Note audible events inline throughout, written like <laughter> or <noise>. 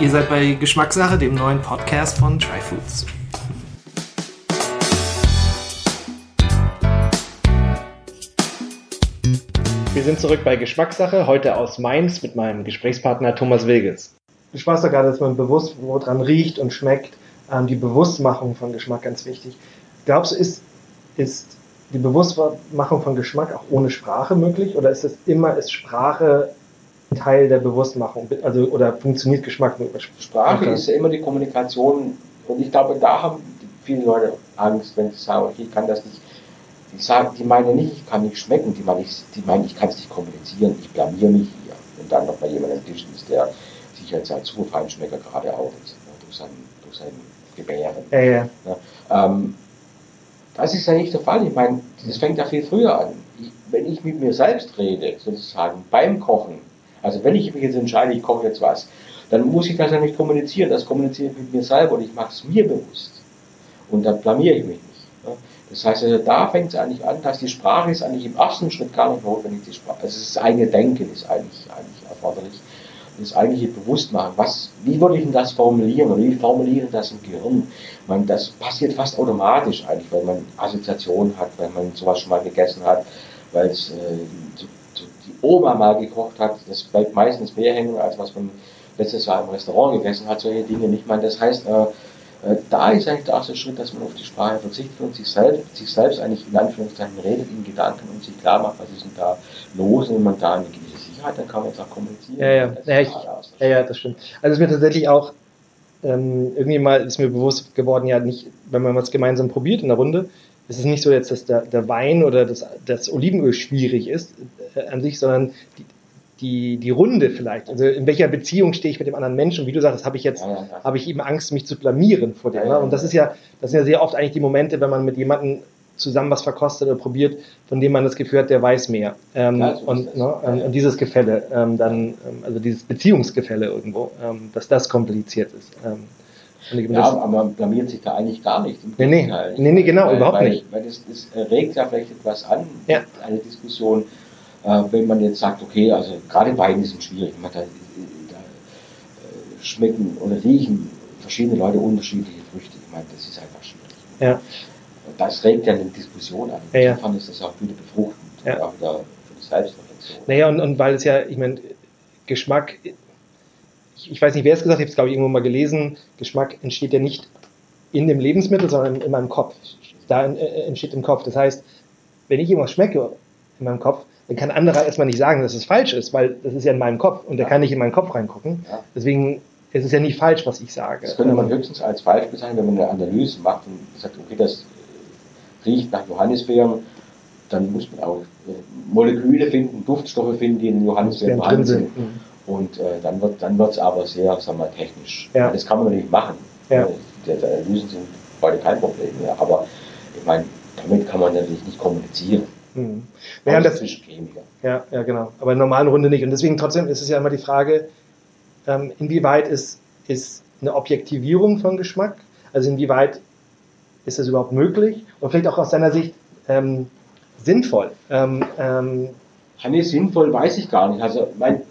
Ihr seid bei Geschmackssache, dem neuen Podcast von Try Foods. Wir sind zurück bei Geschmackssache, heute aus Mainz mit meinem Gesprächspartner Thomas Wilges. Du sprachst doch gerade, dass man bewusst woran riecht und schmeckt. Ähm, die Bewusstmachung von Geschmack ganz wichtig. Glaubst du, ist, ist die Bewusstmachung von Geschmack auch ohne Sprache möglich? Oder ist es immer, ist Sprache Teil der Bewusstmachung? Also, oder funktioniert Geschmack nur über Sprache? Sprache ist ja immer die Kommunikation. Und ich glaube, da haben viele Leute Angst, wenn sie sagen, okay, ich kann das nicht. Die, sagen, die meinen nicht, ich kann nicht schmecken, die meinen, ich, die meinen, ich kann es nicht kommunizieren, ich blamier mich hier. Und dann noch mal jemand am Tisch ist, der sich als ein Superfeinschmecker gerade auch durch sein, durch sein Gebären. Ja, ja. ja ähm, das ist ja nicht der Fall. Ich meine, das fängt ja viel früher an. Ich, wenn ich mit mir selbst rede, sozusagen beim Kochen, also wenn ich mich jetzt entscheide, ich koche jetzt was, dann muss ich das ja nicht kommunizieren. Das kommuniziere ich mit mir selber und ich mache es mir bewusst. Und dann blamiere ich mich nicht. Ne? Das heißt, also da fängt es eigentlich an, dass die Sprache ist eigentlich im ersten Schritt gar nicht notwendig. Die Sprache, also das eigene Denken ist eigentlich, eigentlich erforderlich das eigentliche Bewusstmachen. Was, wie würde ich denn das formulieren oder wie formulieren das im Gehirn? Man, das passiert fast automatisch eigentlich, weil man Assoziationen hat, weil man sowas schon mal gegessen hat, weil es äh, Oma mal gekocht hat. Das bleibt meistens mehr hängen, als was man letztes Jahr im Restaurant gegessen hat, solche Dinge nicht. Man, das heißt, äh, äh, da ist eigentlich der erste Schritt, dass man auf die Sprache verzichtet und sich selbst, sich selbst eigentlich in Anführungszeichen redet in Gedanken und sich klar macht, was ist denn da los und wenn man da eine gewisse Sicherheit, dann kann man jetzt auch kommunizieren. Ja, ja, ja, ich, ja, ja, das stimmt. Also es ist mir tatsächlich auch ähm, irgendwie mal ist mir bewusst geworden, ja nicht, wenn man was gemeinsam probiert in der Runde, ist es nicht so jetzt, dass der, der Wein oder das, das Olivenöl schwierig ist äh, an sich, sondern die, die, die Runde vielleicht. Also in welcher Beziehung stehe ich mit dem anderen Menschen? Und wie du sagst, habe ich jetzt, ja, ja, ja. habe ich eben Angst, mich zu blamieren vor dem. Ne? Und das ist ja, das sind ja sehr oft eigentlich die Momente, wenn man mit jemandem zusammen was verkostet oder probiert, von dem man das Gefühl hat, der weiß mehr. Ähm, und, ne, ähm, und dieses Gefälle, ähm, dann, ähm, also dieses Beziehungsgefälle irgendwo, ähm, dass das kompliziert ist. Ja, aber man blamiert sich da eigentlich gar nicht. Nee, nee, nee, nee, genau, weil, überhaupt weil, nicht. Weil das, das regt ja vielleicht etwas an, eine Diskussion, äh, wenn man jetzt sagt, okay, also gerade Wein sind schwierig, man da, da äh, schmecken oder riechen verschiedene Leute unterschiedliche Früchte. Ich meine, das ist einfach schwierig. Ja. Das regt ja eine Diskussion an. Ja, ja. Insofern ist das auch wieder befruchtend, ja. auch wieder für die Selbstreflexion. Naja, und, und weil es ja, ich meine, Geschmack, ich, weiß nicht, wer es gesagt hat, ich habe es glaube ich irgendwo mal gelesen, Geschmack entsteht ja nicht in dem Lebensmittel, sondern in, in meinem Kopf. Da äh, entsteht im Kopf. Das heißt, wenn ich irgendwas schmecke in meinem Kopf, dann kann anderer erstmal nicht sagen, dass es falsch ist, weil das ist ja in meinem Kopf und der ja. kann nicht in meinen Kopf reingucken. Ja. Deswegen ist es ja nicht falsch, was ich sage. Das könnte man höchstens als falsch bezeichnen, wenn man eine Analyse macht und sagt, okay, das riecht nach Johannisbeeren, dann muss man auch äh, Moleküle finden, Duftstoffe finden, die in Johannisbeeren vorhanden sind. Mhm. Und äh, dann wird dann es aber sehr, sagen wir, technisch. Ja. Das kann man nicht machen. Ja. Die, die Analysen sind heute kein Problem mehr. Aber ich meine, damit kann man natürlich nicht kommunizieren. Mhm. Ja, das, ja, ja, genau. Aber in der normalen Runde nicht. Und deswegen trotzdem ist es ja immer die Frage, ähm, inwieweit ist, ist eine Objektivierung von Geschmack, also inwieweit ist das überhaupt möglich und vielleicht auch aus deiner Sicht ähm, sinnvoll? Ähm, ähm, nee, sinnvoll weiß ich gar nicht. Also mein,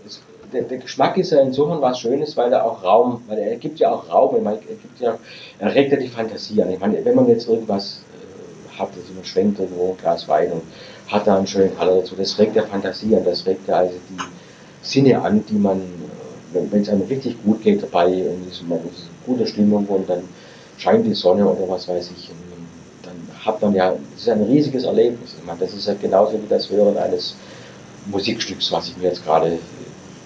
der, der, Geschmack ist ja insofern was Schönes, weil er auch Raum, weil er gibt ja auch Raum, er, gibt ja, er regt ja die Fantasie an. Ich meine, wenn man jetzt irgendwas hat, also man schwenkt irgendwo ein Glas Wein und hat da einen schönen Color dazu. Das regt der Fantasie an, das regt ja also die Sinne an, die man, äh, wenn es einem richtig gut geht dabei und ist man ist gute Stimmung und dann scheint die Sonne oder was weiß ich, dann hat man ja, das ist ein riesiges Erlebnis. Ich meine, das ist ja genauso wie das Hören eines Musikstücks, was ich mir jetzt gerade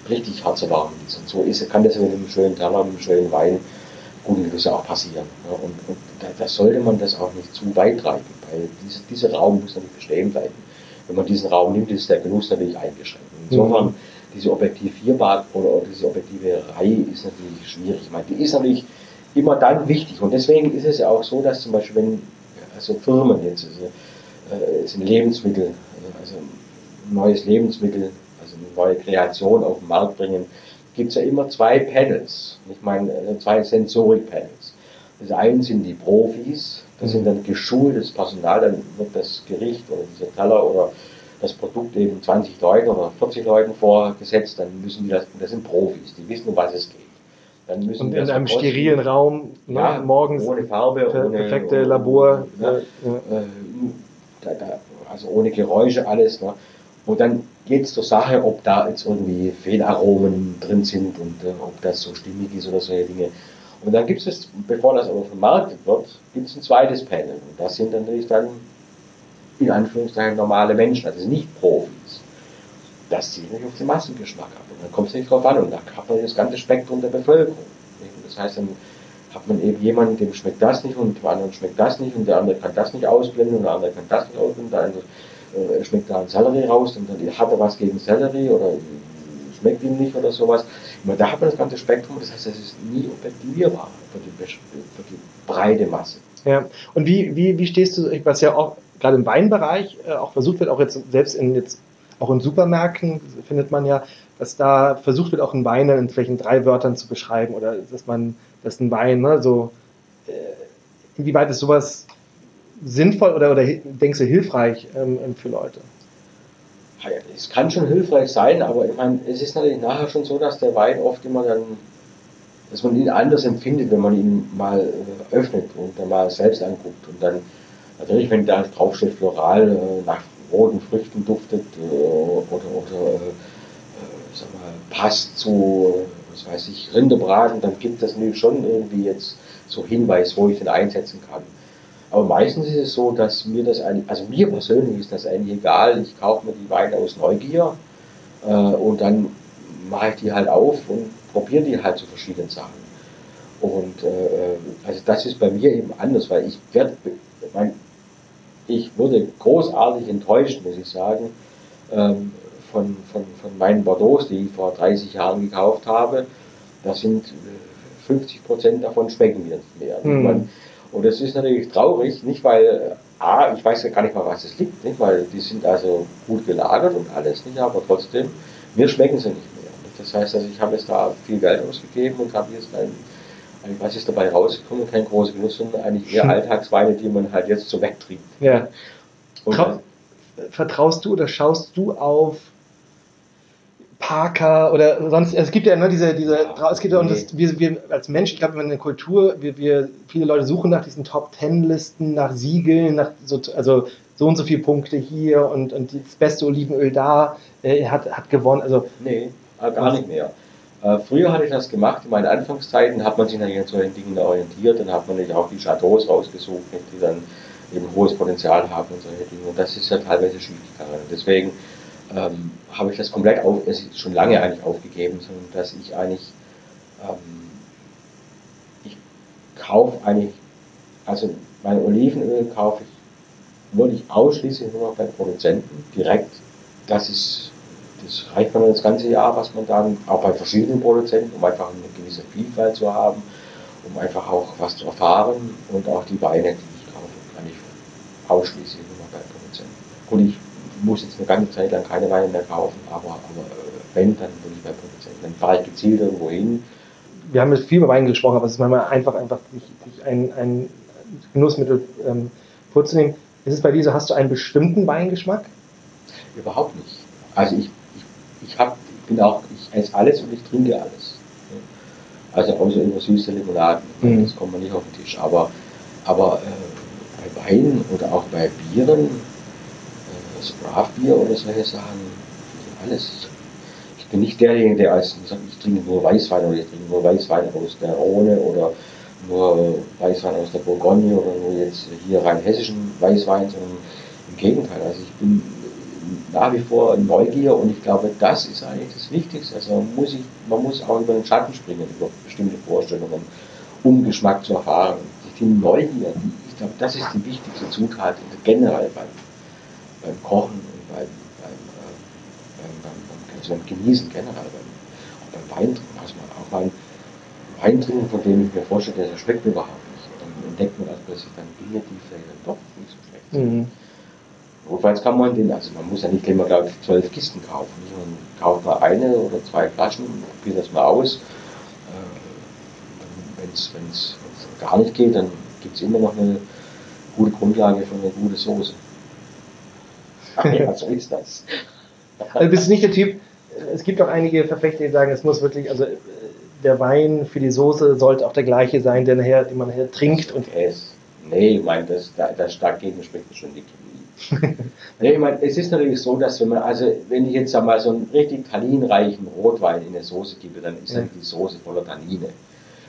richtig herzerwarmen ist. Und so ist, kann das ja mit einem schönen Teller, mit einem schönen Wein guten Gewisse auch passieren. Und, und da, da, sollte man das auch nicht zu weit treiben, weil diese, dieser Raum muss natürlich bestehen bleiben. Wenn man diesen Raum nimmt, ist der Genuss natürlich eingeschränkt. Insofern, mhm. diese Objektivierbar oder, diese Objektiviererei ist natürlich schwierig. Ich meine, die ist natürlich immer dann wichtig. Und deswegen ist es ja auch so, dass zum Beispiel, wenn also Firmen jetzt also, äh, sind Lebensmittel, also ein neues Lebensmittel, also eine neue Kreation auf den Markt bringen, gibt es ja immer zwei Panels. Ich meine, äh, zwei Sensorik-Panels. Das eine sind die Profis, das sind dann geschultes Personal, dann wird das Gericht oder dieser Teller oder das Produkt eben 20 Leuten oder 40 Leuten vorgesetzt, dann müssen die das, das sind Profis, die wissen, um was es geht. Dann müssen Und in einem kosten. sterilen Raum, ne, Ja, morgens, ohne Farbe, per- ohne perfekte ohne- Labor. Ne? äh, ja. Äh, da, da, also ohne Geräusche alles. Ne? Und dann geht es zur Sache, ob da jetzt irgendwie Fehlaromen drin sind und äh, ob das so stimmig ist oder solche Dinge. Und dann gibt es, bevor das aber vermarktet wird, gibt es ein zweites Panel. Und das sind dann natürlich dann in Anführungszeichen normale Menschen, also nicht Profis. Das zieht natürlich auf den Massengeschmack ab. Und dann kommt es nicht drauf an. Und da hat man das ganze Spektrum der Bevölkerung. Das heißt, dann hat man eben jemanden, dem schmeckt das nicht und dem anderen schmeckt das nicht und der andere kann das nicht ausblenden und der andere kann das nicht ausblenden. Der andere äh, schmeckt da ein Sellerie raus und dann hat er was gegen Sellerie oder schmeckt ihm nicht oder sowas. Meine, da hat man das ganze Spektrum, das heißt, das ist nie objektivierbar für die, für die breite Masse. Ja. Und wie, wie, wie stehst du, was ja auch gerade im Weinbereich äh, auch versucht wird, auch jetzt selbst in jetzt auch in Supermärkten findet man ja, dass da versucht wird, auch einen Wein in vielleicht drei Wörtern zu beschreiben oder dass man, dass ein Wein, ne, so äh, inwieweit ist sowas sinnvoll oder, oder denkst du hilfreich ähm, für Leute? Es kann schon hilfreich sein, aber ich meine, es ist natürlich nachher schon so, dass der Wein oft immer dann, dass man ihn anders empfindet, wenn man ihn mal äh, öffnet und dann mal selbst anguckt. Und dann, natürlich, wenn da draufsteht floral, äh, nach roten Früchten duftet äh, oder, oder äh, sag mal, passt zu, was weiß ich, Rinderbraten, dann gibt das natürlich schon irgendwie jetzt so Hinweis, wo ich den einsetzen kann. Aber meistens ist es so, dass mir das eigentlich, also mir persönlich ist das eigentlich egal. Ich kaufe mir die Weine aus Neugier äh, und dann mache ich die halt auf und probiere die halt zu verschiedenen Sachen. Und äh, also das ist bei mir eben anders, weil ich werde, mein, ich wurde großartig enttäuscht, muss ich sagen, ähm, von, von, von meinen Bordeaux, die ich vor 30 Jahren gekauft habe. Da sind äh, 50 Prozent davon schmecken mir nicht mehr. Hm. Und das ist natürlich traurig, nicht weil, A, ich weiß ja gar nicht mal, was es liegt, nicht? weil die sind also gut gelagert und alles, nicht? aber trotzdem, mir schmecken sie nicht mehr. Nicht? Das heißt, also ich habe jetzt da viel Geld ausgegeben und habe jetzt ein, ein, was ist dabei rausgekommen, kein großer Genuss, sondern eigentlich eher Hm. Alltagsweine, die man halt jetzt so wegtrinkt. Ja. Und Trau- Vertraust du oder schaust du auf Parker oder sonst, es gibt ja ne, diese, diese, es gibt ja und das, wir, wir als Mensch, ich glaube, in der Kultur, wir, wir, viele Leute suchen nach diesen Top Ten Listen, nach Siegeln, nach so, also so und so viele Punkte hier und, und das beste Olivenöl da, äh, hat, hat gewonnen, also, Nee, äh, gar nicht mehr. Äh, früher hatte ich das gemacht, in meinen Anfangszeiten hat man sich an solchen Dingen orientiert, dann hat man natürlich auch die Chateaus rausgesucht, die dann eben hohes Potenzial haben und solche Dinge. Und das ist ja teilweise schiefgegangen. Deswegen ähm, habe ich das komplett auf, es ist schon lange eigentlich aufgegeben, sondern dass ich eigentlich, ähm, ich kaufe eigentlich, also mein Olivenöl kaufe ich wirklich ausschließlich nur noch bei Produzenten direkt. Das ist das reicht man das ganze Jahr, was man dann, auch bei verschiedenen Produzenten, um einfach eine gewisse Vielfalt zu haben, um einfach auch was zu erfahren und auch die Weine, die ich kaufe, kann ich ausschließlich nur noch bei Produzenten. Gut, ich muss jetzt eine ganze Zeit lang keine Weine mehr kaufen, aber, aber äh, wenn, dann würde ich bei Produzenten. Dann fahre ich gezielt irgendwo hin. wir haben jetzt viel über Wein gesprochen, aber es ist manchmal einfach, einfach sich ein, ein Genussmittel ähm, vorzunehmen. Ist es bei dir so, hast du einen bestimmten Weingeschmack? Überhaupt nicht. Also ich, ich, ich, hab, ich bin auch, ich esse alles und ich trinke alles. Also außer über süße Limonaden. Mhm. Das kommt man nicht auf den Tisch. Aber, aber äh, bei Wein oder auch bei Bieren, das Craft-Bier oder solche Sachen, alles. Ich bin nicht derjenige, der als sagt, ich trinke nur Weißwein oder ich trinke nur Weißwein aus der Rhone oder nur Weißwein aus der Bourgogne oder nur jetzt hier rein hessischen Weißwein, sondern im Gegenteil. Also ich bin nach wie vor Neugier und ich glaube, das ist eigentlich das Wichtigste. Also man muss, sich, man muss auch über den Schatten springen, über bestimmte Vorstellungen, um Geschmack zu erfahren. Die Neugier, ich glaube, das ist die wichtigste Zutat generell beim, beim Kochen und beim, beim, äh, beim, beim, also beim Genießen generell, beim, auch beim Weintrinken. Also man auch mal Wein trinken, von dem ich mir vorstelle, der schmeckt mir überhaupt nicht. Dann entdeckt man also plötzlich dann Dinge, die vielleicht dann doch nicht so schlecht sind. Mhm. Notfalls kann man den, also man muss ja nicht immer, glaube ich, zwölf Kisten kaufen. Nicht? Man kauft mal eine oder zwei Flaschen, probiert das mal aus. Äh, Wenn es gar nicht geht, dann gibt es immer noch eine gute Grundlage für eine gute Soße. Ja, <laughs> so ist das. Also bist du nicht der Typ, es gibt auch einige Verfechter, die sagen, es muss wirklich, also der Wein für die Soße sollte auch der gleiche sein, der nachher, den man nachher trinkt. Und es, nee, ich meine, das, das dagegen spricht schon die Chemie. <laughs> nee, ich meine, es ist natürlich so, dass wenn man, also wenn ich jetzt sag mal so einen richtig tanninreichen Rotwein in eine Soße gebe, dann ist ja. dann die Soße voller Tannine.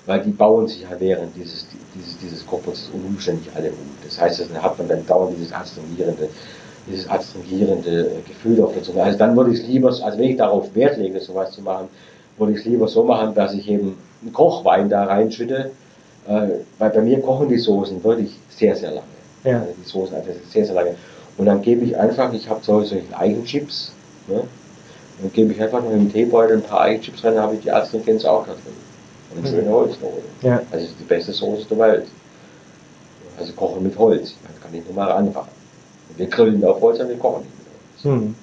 Weil die bauen sich ja während dieses, dieses, dieses Kochprozesses unumständlich alle um. Das heißt, dann hat man dann dauernd dieses astringierende, dieses astringierende Gefühl auf der Zunge. Also dann würde ich es lieber, also wenn ich darauf Wert lege, sowas zu machen, würde ich es lieber so machen, dass ich eben einen Kochwein da reinschütte, äh, weil bei mir kochen die Soßen wirklich sehr, sehr lange. Ja. Also die Soßen also sehr, sehr lange. Und dann gebe ich einfach, ich habe solche Eigenchips, ne? dann gebe ich einfach noch im Teebeutel ein paar Eigenchips rein, dann habe ich die Astringänse auch da drin. Und eine mhm. schöne Holznote. Ja. Also ist die beste Soße der Welt. Also kochen mit Holz. Man kann nicht nur mal anfangen. Wir grillen auf Holz, aber wir kochen. Hm.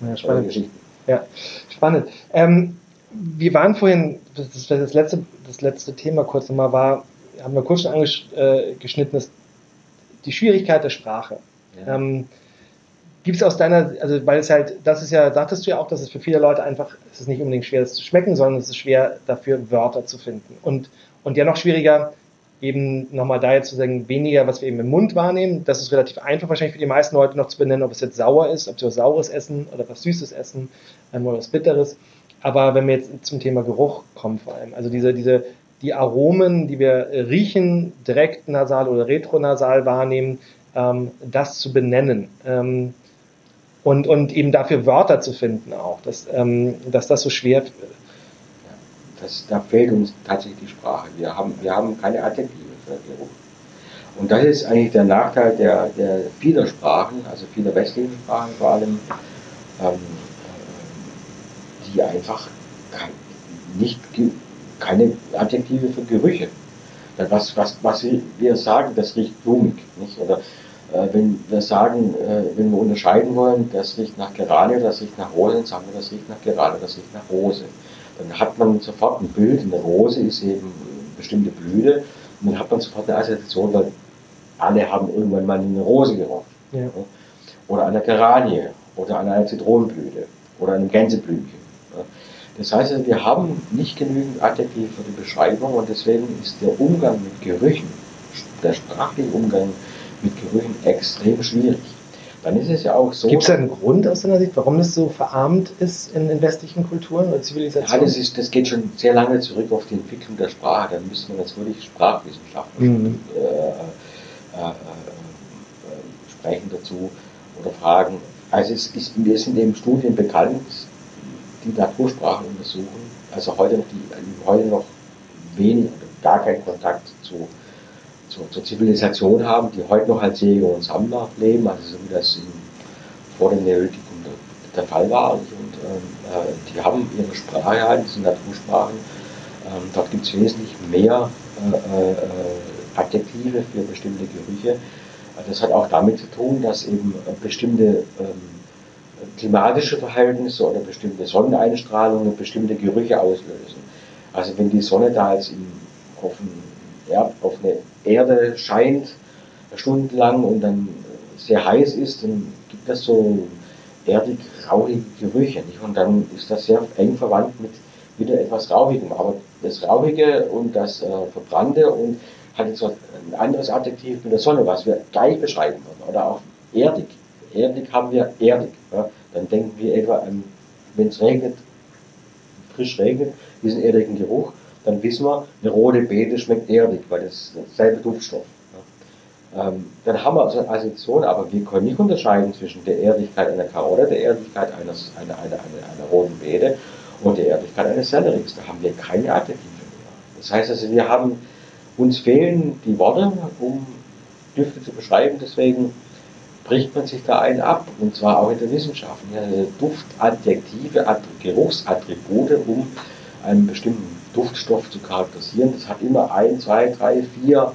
Ja, spannend. Ja, spannend. Ähm, wir waren vorhin, das, das, letzte, das letzte Thema kurz nochmal war, haben wir kurz schon angeschnitten, ist die Schwierigkeit der Sprache. Ja. Ähm, Gibt es aus deiner, also weil es halt, das ist ja, sagtest du ja auch, dass es für viele Leute einfach, es ist nicht unbedingt schwer, das zu schmecken, sondern es ist schwer, dafür Wörter zu finden. Und, und ja noch schwieriger, eben nochmal da jetzt zu sagen, weniger, was wir eben im Mund wahrnehmen. Das ist relativ einfach wahrscheinlich für die meisten Leute noch zu benennen, ob es jetzt sauer ist, ob sie was Saures essen oder was Süßes essen ähm, oder was Bitteres. Aber wenn wir jetzt zum Thema Geruch kommen vor allem, also diese, diese, die Aromen, die wir riechen, direkt nasal oder retronasal wahrnehmen, ähm, das zu benennen. Ähm, und, und eben dafür Wörter zu finden auch, dass, ähm, dass das so schwer. Das, da fehlt uns tatsächlich die Sprache. Wir haben, wir haben keine Adjektive für Geruch. Und das ist eigentlich der Nachteil der, der vieler Sprachen, also vieler westlichen Sprachen vor allem, ähm, die einfach kein, nicht, keine Adjektive für Gerüche. Was, was, was wir sagen, das riecht blumig. Nicht? Oder äh, wenn wir sagen, äh, wenn wir unterscheiden wollen, das riecht nach Geranie, das riecht nach Rose, dann sagen wir, das riecht nach Geranie, das riecht nach Rose. Dann hat man sofort ein Bild, eine Rose ist eben eine bestimmte Blüte und dann hat man sofort eine Assoziation, weil alle haben irgendwann mal eine Rose gerochen. Ja. Oder eine Geranie oder an einer Zitronenblüte oder einem Gänseblümchen. Das heißt, also, wir haben nicht genügend Adjektive für die Beschreibung und deswegen ist der Umgang mit Gerüchen, der sprachliche Umgang mit Gerüchen extrem schwierig. Dann ist es ja auch so. Gibt es einen Grund aus deiner Sicht, warum das so verarmt ist in, in westlichen Kulturen oder Zivilisationen? Ja, das, ist, das geht schon sehr lange zurück auf die Entwicklung der Sprache. Da müsste man jetzt wirklich Sprachwissenschaftler mhm. äh, äh, äh, sprechen dazu oder fragen. Also es ist, wir sind eben Studien bekannt, die Natursprachen untersuchen, also heute noch, die, heute noch wenig oder gar keinen Kontakt zu, zu, zur Zivilisation haben, die heute noch als Jäger und Sammler leben, also so wie das in, vor dem Neolithikum der, der Fall war. Und, ähm, äh, die haben ihre Sprache halt, diese Natursprachen. Ähm, dort gibt es wesentlich mehr äh, äh, Adjektive für bestimmte Gerüche. Das hat auch damit zu tun, dass eben äh, bestimmte ähm, klimatische Verhältnisse oder bestimmte Sonneneinstrahlungen bestimmte Gerüche auslösen. Also wenn die Sonne da jetzt in, auf, ein Erd, auf eine Erde scheint, stundenlang und dann sehr heiß ist, dann gibt das so erdig rauchige Gerüche. Nicht? Und dann ist das sehr eng verwandt mit wieder etwas Rauchigem. Aber das Rauchige und das äh, Verbrannte und hat jetzt ein anderes Adjektiv mit der Sonne, was wir gleich beschreiben würden. Oder auch erdig erdig haben wir erdig. Ja? Dann denken wir etwa an, wenn es regnet, frisch regnet, diesen erdigen Geruch, dann wissen wir, eine rote Beete schmeckt erdig, weil das dasselbe Duftstoff. Ja? Ähm, dann haben wir also eine Assoziation, aber wir können nicht unterscheiden zwischen der Erdigkeit einer Karotte, der Erdigkeit eines, einer, einer, einer, einer roten Beete und der Erdigkeit eines Selleriks. Da haben wir keine Adjektive mehr. Das heißt also, wir haben, uns fehlen die Worte, um Düfte zu beschreiben, deswegen bricht man sich da einen ab, und zwar auch in der Wissenschaft. Ja, Duftadjektive, Geruchsattribute, um einen bestimmten Duftstoff zu charakterisieren. Das hat immer ein, zwei, drei, vier,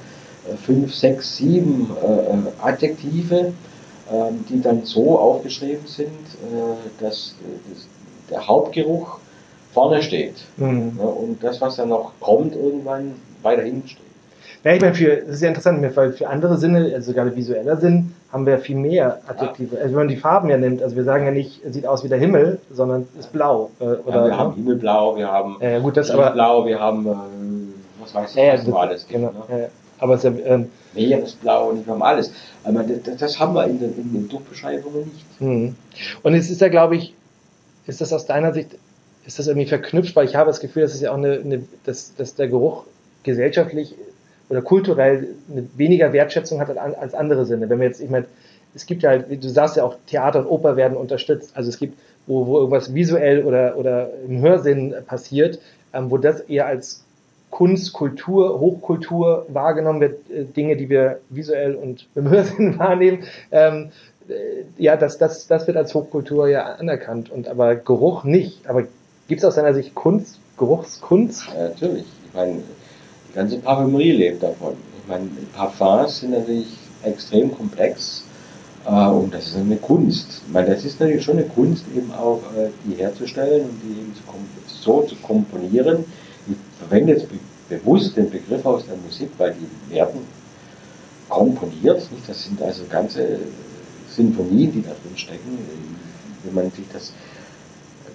äh, fünf, sechs, sieben äh, Adjektive, äh, die dann so aufgeschrieben sind, äh, dass, der Hauptgeruch vorne steht. Mhm. Und das, was dann noch kommt, irgendwann weiter hinten steht. Ja, ich meine, für, das ist ja interessant, weil für andere Sinne, also gerade visueller Sinn, haben wir viel mehr Adjektive. Also wenn man die Farben ja nimmt, also wir sagen ja nicht, es sieht aus wie der Himmel, sondern ist blau. Äh, oder, ja, wir haben Himmelblau, wir haben äh, gut, das aber, Blau, wir haben, äh, was weiß ich, ja, was das, alles gibt. Genau, ne? ja, aber es ist ja, ähm, Meeresblau und wir haben alles. Aber das, das haben wir in den, in den Druckbeschreibungen nicht. Mhm. Und es ist ja, glaube ich, ist das aus deiner Sicht, ist das irgendwie verknüpft, weil ich habe das Gefühl, dass es ja auch eine, eine dass, dass der Geruch gesellschaftlich oder kulturell weniger Wertschätzung hat als andere Sinne. Wenn wir jetzt, ich meine, es gibt ja halt, du sagst ja auch, Theater und Oper werden unterstützt. Also es gibt, wo, wo irgendwas visuell oder, oder im Hörsinn passiert, ähm, wo das eher als Kunst, Kultur, Hochkultur wahrgenommen wird, äh, Dinge, die wir visuell und <laughs> im Hörsinn wahrnehmen. Ähm, äh, ja, das, das, das wird als Hochkultur ja anerkannt, und aber Geruch nicht. Aber gibt es aus deiner Sicht Kunst, Geruchskunst? Ja, natürlich. Ich meine, die ganze Parfümerie lebt davon. Ich meine, Parfums sind natürlich extrem komplex äh, und das ist eine Kunst. Ich meine, das ist natürlich schon eine Kunst, eben auch äh, die herzustellen und die eben so zu komponieren. Ich verwende jetzt bewusst den Begriff aus der Musik, weil die werden komponiert. Nicht? Das sind also ganze Sinfonien, die da drin stecken. Wenn man sich das,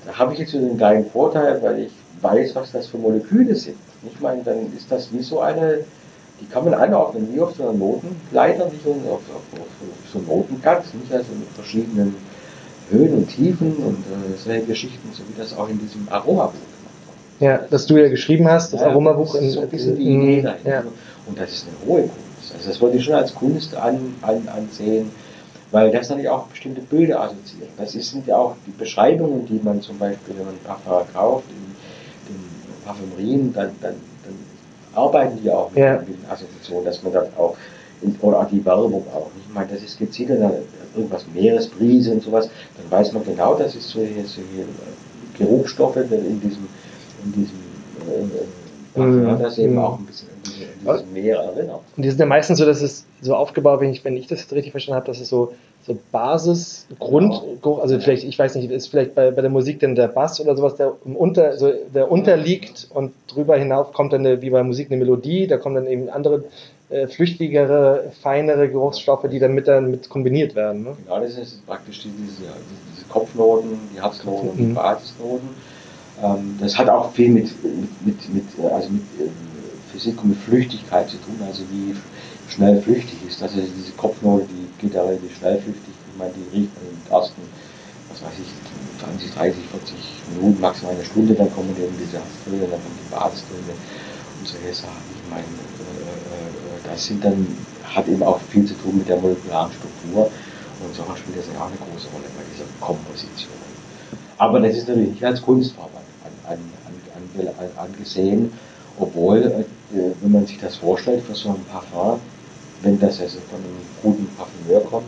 da habe ich jetzt einen kleinen Vorteil, weil ich weiß, was das für Moleküle sind. Ich meine, dann ist das wie so eine, die kann man einordnen, wie auf so einer Notenleiter, wie so auf, auf, auf so ein Notenblatt, nicht also mit verschiedenen Höhen und Tiefen und äh, solche Geschichten, so wie das auch in diesem Aromabuch gemacht. Ja, das du ja geschrieben hast, das ja, Aromabuch. Das ist so ein bisschen die Idee dahinter. Ja. Und das ist eine hohe Kunst. Also das wollte ich schon als Kunst an, an, ansehen weil das natürlich auch bestimmte Bilder assoziiert. Das sind ja auch die Beschreibungen, die man zum Beispiel, wenn man Parfum kauft, in Parfümerien, dann, dann, dann arbeiten die auch mit, ja. den Assoziationen, dass man das auch, in, oder auch die Werbung auch. Ich meine, das ist gezielt irgendwas Meeresbrise und sowas, dann weiß man genau, das ist so hier, so hier Geruchstoffe in diesem, in diesem Parfum, mhm. das eben auch ein bisschen dieses Meer erinnert. Und die sind ja meistens so, dass es so aufgebaut, wenn ich, wenn ich das richtig verstanden habe, dass es so, so Basis, Grund, genau. also vielleicht, ich weiß nicht, ist vielleicht bei, bei der Musik denn der Bass oder sowas, der unter, so, der unterliegt und drüber hinauf kommt dann eine, wie bei Musik eine Melodie, da kommen dann eben andere äh, flüchtigere, feinere Geruchsstoffe, die dann mit, dann mit kombiniert werden. Ne? Genau, das ist praktisch diese, diese Kopfnoten, die Herznoten und die mhm. Basisnoten. Ähm, das hat auch viel mit, mit, mit, mit also mit ähm, Physik und mit Flüchtigkeit zu tun, also wie schnell flüchtig ist. Also diese Kopfnote, die geht ja relativ schnell flüchtig. Ich meine, die riecht man im ersten, was weiß ich, 20, 30, 40 Minuten, maximal eine Stunde, dann kommen eben diese Hafttöne, dann kommen die Basistöne und solche Sachen. Ich meine, äh, äh, das sind dann, hat eben auch viel zu tun mit der molekularen Struktur und so spielt das ja auch eine große Rolle bei dieser Komposition. Aber das ist natürlich nicht als Kunstform an, an, an, angesehen, obwohl, äh, wenn man sich das vorstellt, für so ein Parfum, wenn das also von einem guten Parfümeur kommt,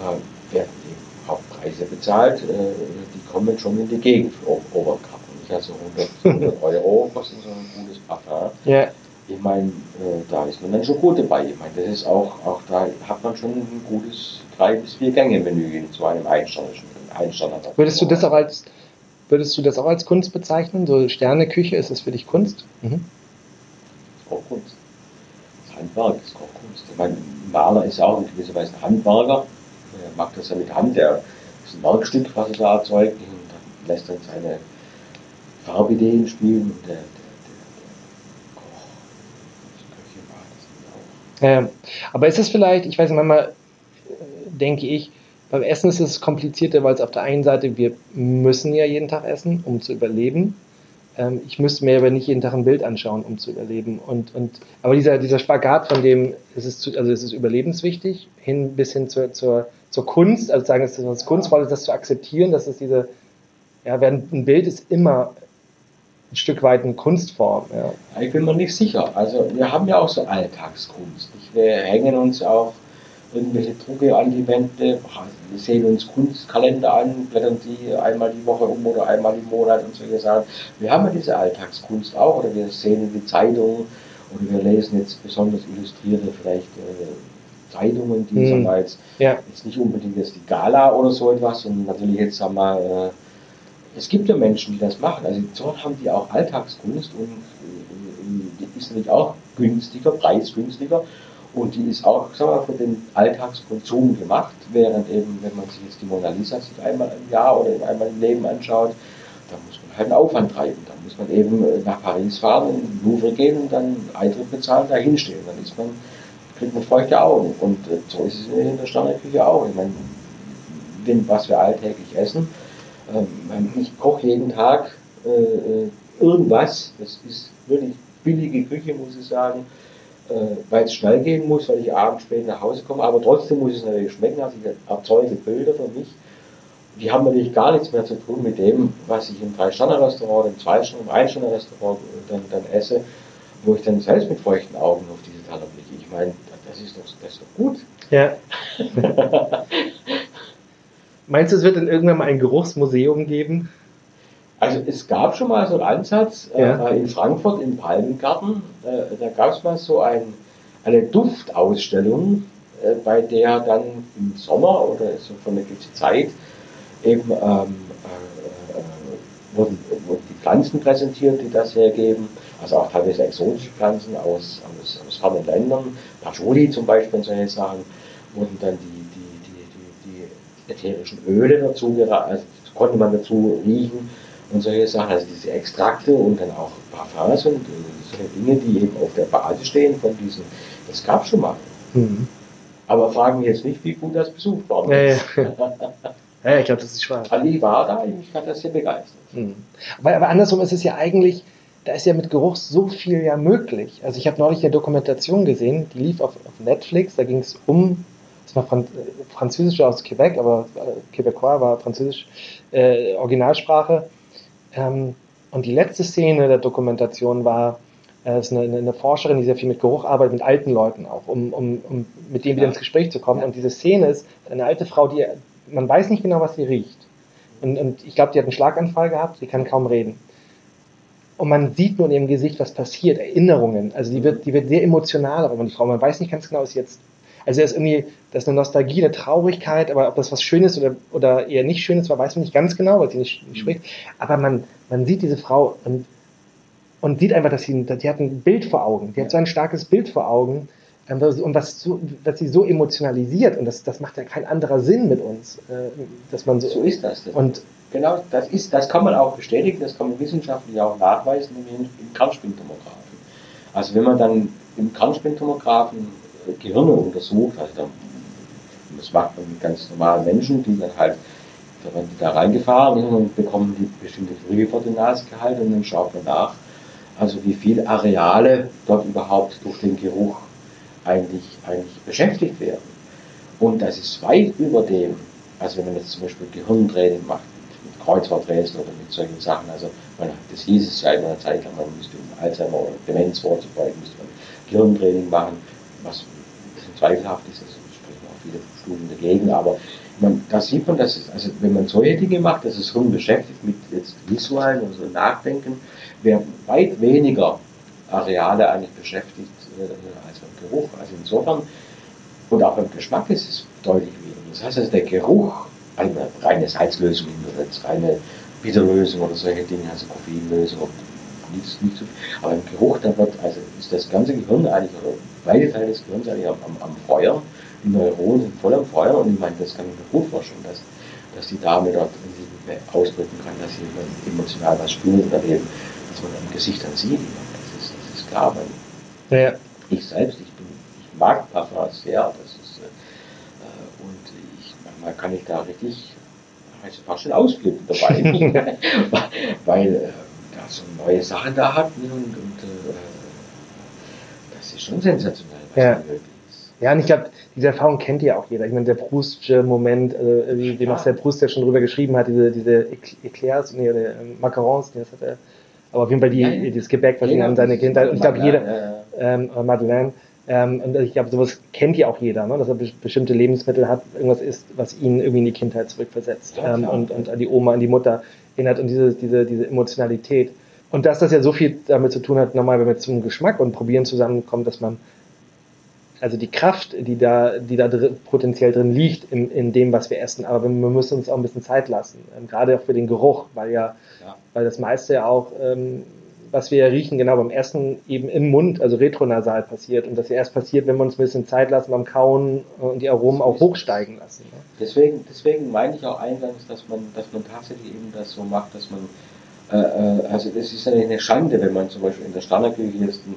äh, werden eben auch Preise bezahlt, äh, die kommen schon in die Gegend für Oberkappen. Nicht also 100, 100 Euro kostet so ein gutes Parfum. Ja. Ich meine, da ist man dann schon gut dabei. Ich meine, das ist auch, auch da hat man schon ein gutes drei bis vier Gänge Menü in so einem Einstern. Würdest du das auch als Würdest du das auch als Kunst bezeichnen? So Sterneküche, ist das für dich Kunst? Mhm. Das ist auch Kunst. Das Handwerk ist auch Kunst. Ich meine, ein Maler ist auch in gewisser Weise ein Handwerker. Er macht das ja mit Hand. Er ist ein Werkstück, was er da erzeugt. Und dann lässt dann seine Farbideen spielen. Und der, der, der, der Koch, das Köche macht das auch. Ja, aber ist es vielleicht, ich weiß nicht, manchmal äh, denke ich, beim Essen ist es komplizierter, weil es auf der einen Seite, wir müssen ja jeden Tag essen, um zu überleben. Ähm, ich müsste mir aber nicht jeden Tag ein Bild anschauen, um zu überleben. Und, und, aber dieser, dieser Spagat, von dem es ist, zu, also es ist überlebenswichtig, hin bis hin zur, zur, zur Kunst, also sagen, es ist was Kunstvolles, das zu akzeptieren, dass es diese, ja, ein Bild ist immer ein Stück weit eine Kunstform. Ja. Ich bin mir nicht sicher. Also wir haben ja auch so Alltagskunst. Wir hängen uns auch irgendwelche Drucke an die Wände, wir sehen uns Kunstkalender an, blättern die einmal die Woche um oder einmal im Monat und solche Sachen. Wir haben ja diese Alltagskunst auch, oder wir sehen die Zeitungen oder wir lesen jetzt besonders illustrierte vielleicht äh, Zeitungen, die, hm. sagen wir jetzt, ja. jetzt nicht unbedingt jetzt die Gala oder so etwas, und natürlich jetzt, sagen wir, äh, es gibt ja Menschen, die das machen. Also so haben die auch Alltagskunst und äh, die ist natürlich auch günstiger, preisgünstiger Und die ist auch sagen wir, für den Alltagskonsum gemacht, während eben, wenn man sich jetzt die Mona Lisa sich einmal im Jahr oder einmal im Leben anschaut, da muss man halt einen Aufwand treiben. Da muss man eben äh, nach Paris fahren, in den Louvre gehen und dann Eintritt bezahlen, da hinstehen. Dann ist man, kriegt man feuchte Augen. Und äh, so ist es in der Sterneküche auch. Ich meine, was wir alltäglich essen. Ähm, ich koche jeden Tag äh, irgendwas, das ist wirklich billige Küche, muss ich sagen weil es schnell gehen muss, weil ich abends spät nach Hause komme, aber trotzdem muss es natürlich schmecken. Also ich erzeuge Bilder für mich. Die haben natürlich gar nichts mehr zu tun mit dem, was ich im Drei-Sterne-Restaurant, im Zwei-Sterne-, im Ein-Sterne-Restaurant dann, dann esse, wo ich dann selbst mit feuchten Augen auf diese Teller blicke. Ich meine, das ist doch, das ist doch gut. Ja. <laughs> Meinst du, es wird dann irgendwann mal ein Geruchsmuseum geben? Also es gab schon mal so einen Ansatz äh, ja. äh, in Frankfurt im Palmengarten. Äh, da gab es mal so ein, eine Duftausstellung, äh, bei der dann im Sommer oder so von einer gewissen Zeit eben ähm, äh, äh, wurden, wurden, die Pflanzen präsentiert, die das hergeben. Also auch teilweise exotische Pflanzen aus, aus, aus fernen Ländern. Patchouli zum Beispiel und solche Sachen. Wurden dann die, die, die, die, die ätherischen Öle dazu, also konnte man dazu riechen und solche Sachen, also diese Extrakte und dann auch Parfums und solche Dinge, die eben auf der Basis stehen von diesen, das gab schon mal. Mhm. Aber fragen wir jetzt nicht, wie gut das besucht worden ist. Ja, ja. <laughs> ja ich glaube, das ist wahr. Ali war da, ich hat das sehr begeistert. Mhm. Aber, aber andersrum ist es ja eigentlich, da ist ja mit Geruch so viel ja möglich. Also ich habe neulich eine Dokumentation gesehen, die lief auf, auf Netflix, da ging es um, das war Franz, Französisch aus Quebec, aber äh, Quebecois war Französisch, äh, Originalsprache. Ähm, und die letzte Szene der Dokumentation war, äh, ist eine, eine, Forscherin, die sehr viel mit Geruch arbeitet, mit alten Leuten auch, um, um, um mit denen wieder ins Gespräch zu kommen. Und diese Szene ist eine alte Frau, die man weiß nicht genau, was sie riecht. Und, und ich glaube, die hat einen Schlaganfall gehabt, sie kann kaum reden. Und man sieht nur in ihrem Gesicht, was passiert, Erinnerungen. Also die wird, die wird sehr emotional, aber die Frau, man weiß nicht ganz genau, ist jetzt also er ist irgendwie, das ist eine Nostalgie, eine Traurigkeit, aber ob das was Schönes oder, oder eher nicht Schönes war, weiß man nicht ganz genau, weil sie nicht, nicht spricht. Aber man, man sieht diese Frau und, und sieht einfach, dass sie, die hat ein Bild vor Augen. Die hat so ein starkes Bild vor Augen. Ähm, und was, so, was sie so emotionalisiert, und das, das macht ja kein anderer Sinn mit uns, äh, dass man so. So ist das. Und genau, das ist, das kann man auch bestätigen, das kann man wissenschaftlich auch nachweisen, nämlich im Kernspintomographen. Also wenn man dann im Kernspintomographen Gehirne untersucht. Also das macht man mit ganz normalen Menschen, die dann halt da werden die da reingefahren und bekommen die bestimmte Flüge vor die Nase gehalten und dann schaut man nach, also wie viele Areale dort überhaupt durch den Geruch eigentlich, eigentlich beschäftigt werden. Und das ist weit über dem, also wenn man jetzt zum Beispiel Gehirntraining macht, mit Kreuzworträtsel oder mit solchen Sachen, also man, das hieß es ja in einer Zeit lang, man müsste Alzheimer oder Demenz vorzubeugen, müsste man Gehirntraining machen, was zweifelhaft ist, es sprechen auch viele Studien dagegen, aber man, da sieht man, dass es, also wenn man solche Dinge macht, dass es Hirn beschäftigt mit jetzt visuellen und so Nachdenken, werden weit weniger Areale eigentlich beschäftigt äh, als beim Geruch. Also insofern, und auch beim Geschmack ist es deutlich weniger. Das heißt also, der Geruch, eine reine Salzlösung, jetzt reine Bitterlösung oder solche Dinge, also Koffeinlösung, nichts, nicht so, aber im Geruch, da wird, also ist das ganze Gehirn eigentlich, oder weite Teile des Gehirns eigentlich am, am Feuer, die Neuronen sind voll am Feuer und ich meine, das kann ich mir vorstellen, dass, dass die Dame dort ausdrücken kann, dass sie emotional was spürt oder eben, dass man im Gesicht dann sieht. Das ist, das ist klar, weil ja. ich selbst, ich bin, ich mag Parfums sehr, das ist, äh, und ich, manchmal kann ich da richtig, also fast schon ausflippen dabei, <laughs> <laughs> weil, äh, da so neue Sachen da hat und, und äh, das ist schon sensationell, was ja. da möglich ist. Ja, und ich glaube, diese Erfahrung kennt ja auch jeder. Ich meine, der Proustsche Moment, äh, wie, wie Marcel Proust ja schon drüber geschrieben hat, diese, diese Eclairs, nee, äh, Macarons, das hat er, aber auf jeden Fall die, ja, dieses Gebäck, was ihn an seine Kindheit, und ich glaube, jeder, ja. ähm, Madeleine, ähm, und ich glaube, sowas kennt ja auch jeder, ne? dass er bestimmte Lebensmittel hat, irgendwas ist, was ihn irgendwie in die Kindheit zurückversetzt ja, ähm, und, und an die Oma, an die Mutter erinnert und diese, diese, diese Emotionalität. Und dass das ja so viel damit zu tun hat, nochmal, wenn wir zum Geschmack und Probieren zusammenkommen, dass man also die Kraft, die da, die da drin, potenziell drin liegt in, in dem, was wir essen, aber wir müssen uns auch ein bisschen Zeit lassen, ähm, gerade auch für den Geruch, weil ja, ja, weil das meiste ja auch, ähm, was wir riechen, genau beim ersten eben im Mund, also retronasal passiert und das ja erst passiert, wenn wir uns ein bisschen Zeit lassen beim Kauen und die Aromen auch hochsteigen lassen. Ne? Deswegen, deswegen meine ich auch eingangs, dass man, dass man tatsächlich eben das so macht, dass man, äh, äh also das ist eine Schande, wenn man zum Beispiel in der Standardküche jetzt einen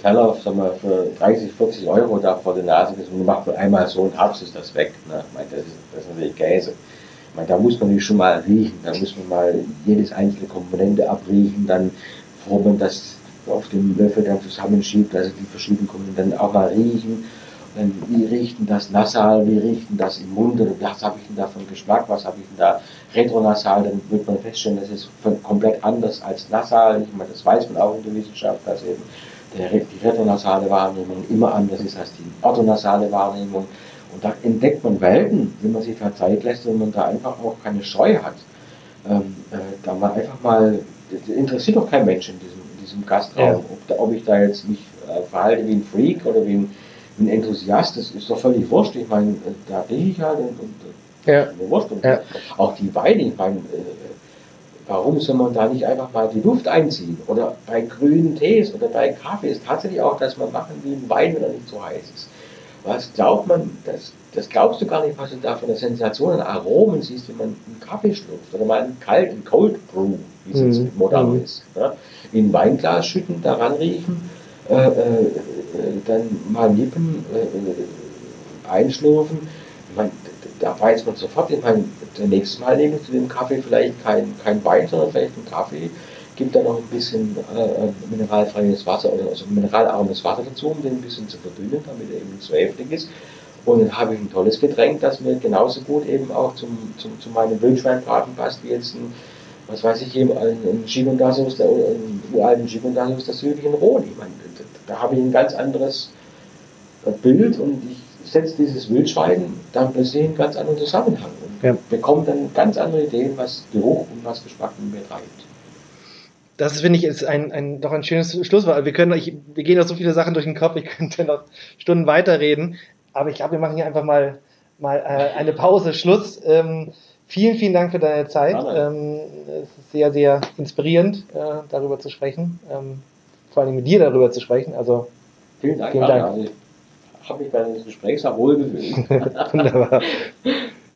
Teller sagen wir, für 30, 40 Euro da vor der Nase ist und macht man einmal so und hab's ist das weg. Ne? Ich meine, das ist, das ist natürlich Käse. Ich meine, da muss man schon mal riechen, da muss man mal jedes einzelne Komponente abriechen, dann, man das auf dem Löffel dann zusammenschiebt, also die verschiedenen Komponenten dann auch mal riechen. Dann, wie riecht denn das nasal, wie riecht denn das im Mund, oder was habe ich denn da für einen Geschmack, was habe ich denn da retronasal, dann wird man feststellen, das ist komplett anders als nasal. Ich meine, das weiß man auch in der Wissenschaft, dass eben der, die retronasale Wahrnehmung immer anders ist als die orthonasale Wahrnehmung. Und da entdeckt man Welten, wenn man sich da Zeit lässt, wenn man da einfach auch keine Scheu hat. Ähm, äh, da mal einfach mal, das interessiert doch kein Mensch in diesem, in diesem Gastraum, ob, ob, ich da jetzt mich äh, verhalte wie ein Freak oder wie ein, wie ein, Enthusiast, das ist doch völlig wurscht. Ich meine, äh, da rieche ich halt und, und ja. wurscht. Und ja. auch die Weine, ich meine, äh, warum soll man da nicht einfach mal die Luft einziehen? Oder bei grünen Tees oder bei Kaffee ist tatsächlich auch, dass man machen wie ein Wein, wenn er nicht so heiß ist. Was glaubt man, das, das glaubst du gar nicht, was du da von der Sensation an Aromen siehst, wenn man einen Kaffee schlürft oder mal einen kalten Cold Brew, wie es mhm. jetzt modern mhm. ist. Ne? In ein Weinglas schütten, daran riechen, äh, äh, dann mal nippen, äh, äh einschlürfen. Ich meine, da weiß man sofort, ich meine, das nächste Mal nehme ich zu dem Kaffee vielleicht kein, kein Wein, sondern vielleicht einen Kaffee, gibt da noch ein bisschen äh, mineralfreies Wasser oder also mineralarmes Wasser dazu, um den ein bisschen zu verdünnen, damit er eben nicht so heftig ist. Und dann habe ich ein tolles Getränk, das mir genauso gut eben auch zum, zum, zu meinem Wildschweinbraten passt, wie jetzt ein, was weiß ich, ein, aus der, einen uralten Gigondas aus der südlichen Rhone. Ich meine, da, habe ich ein ganz anderes Bild und ich setzt dieses Wildschwein dann plötzlich in einen ganz anderen Zusammenhang und ja. bekommt dann ganz andere Ideen, was Geruch und was Geschmack mir treibt. Das finde ich ist ein, ein, doch ein schönes Schlusswort. Wir können, ich, wir gehen noch so viele Sachen durch den Kopf, ich <laughs> könnte noch Stunden weiterreden. Aber ich glaube, wir machen hier einfach mal, mal äh, eine Pause, Schluss. Ähm, vielen, vielen Dank für deine Zeit. Ähm, es ist sehr, sehr inspirierend, äh, darüber zu sprechen. Ähm, vor allem mit dir darüber zu sprechen. Also vielen Dank. Vielen Dank habe mich bei dem Gespräch sehr wohl gefühlt. <laughs> Wunderbar. <laughs>